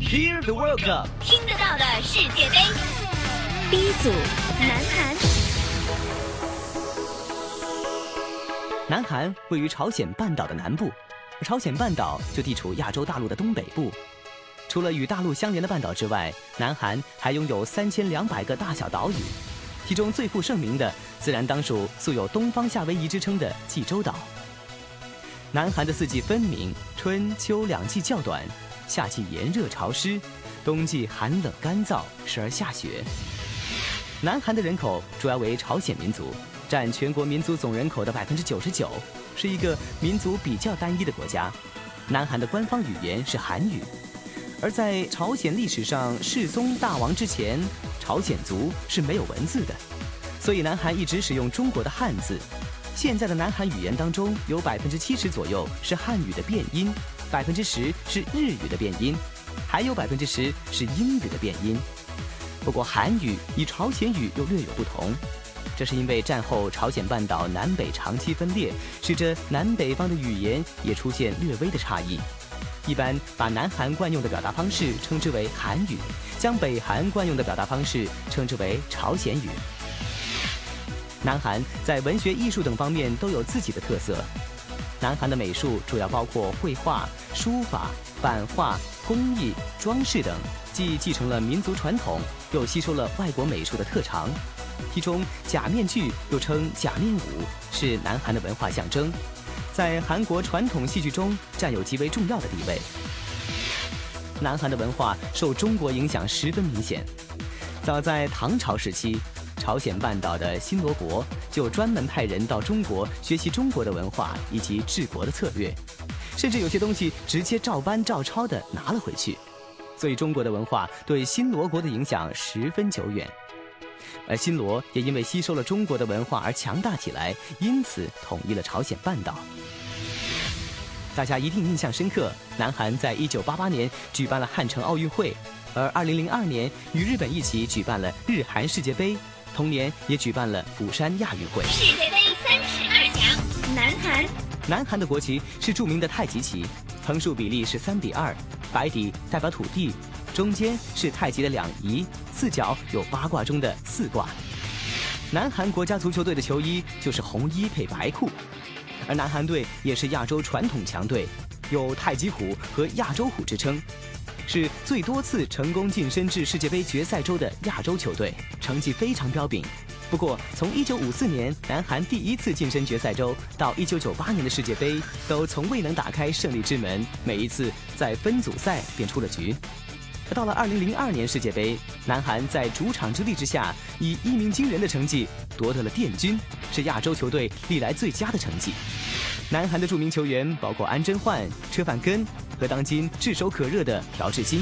Hear the World Cup，听得到的世界杯。B 组，南韩。南韩位于朝鲜半岛的南部，而朝鲜半岛就地处亚洲大陆的东北部。除了与大陆相连的半岛之外，南韩还拥有三千两百个大小岛屿，其中最负盛名的自然当属素有“东方夏威夷”之称的济州岛。南韩的四季分明，春秋两季较短，夏季炎热潮湿，冬季寒冷干燥，时而下雪。南韩的人口主要为朝鲜民族，占全国民族总人口的百分之九十九，是一个民族比较单一的国家。南韩的官方语言是韩语，而在朝鲜历史上世宗大王之前，朝鲜族是没有文字的，所以南韩一直使用中国的汉字。现在的南韩语言当中，有百分之七十左右是汉语的变音，百分之十是日语的变音，还有百分之十是英语的变音。不过韩语与朝鲜语又略有不同，这是因为战后朝鲜半岛南北长期分裂，使得南北方的语言也出现略微的差异。一般把南韩惯用的表达方式称之为韩语，将北韩惯用的表达方式称之为朝鲜语。南韩在文学艺术等方面都有自己的特色。南韩的美术主要包括绘画、书法、版画、工艺、装饰等，既继承了民族传统，又吸收了外国美术的特长。其中，假面具又称假面舞，是南韩的文化象征，在韩国传统戏剧中占有极为重要的地位。南韩的文化受中国影响十分明显，早在唐朝时期。朝鲜半岛的新罗国就专门派人到中国学习中国的文化以及治国的策略，甚至有些东西直接照搬照抄的拿了回去，所以中国的文化对新罗国的影响十分久远。而新罗也因为吸收了中国的文化而强大起来，因此统一了朝鲜半岛。大家一定印象深刻，南韩在一九八八年举办了汉城奥运会，而二零零二年与日本一起举办了日韩世界杯。同年也举办了釜山亚运会。世界杯三十二强，南韩。南韩的国旗是著名的太极旗，横竖比例是三比二，白底代表土地，中间是太极的两仪，四角有八卦中的四卦。南韩国家足球队的球衣就是红衣配白裤，而南韩队也是亚洲传统强队，有太极虎和亚洲虎之称。是最多次成功晋升至世界杯决赛周的亚洲球队，成绩非常彪炳。不过，从1954年南韩第一次晋升决赛周到1998年的世界杯，都从未能打开胜利之门，每一次在分组赛便出了局。到了2002年世界杯，南韩在主场之力之下，以一鸣惊人的成绩夺得了殿军，是亚洲球队历来最佳的成绩。南韩的著名球员包括安贞焕、车范根和当今炙手可热的朴智星。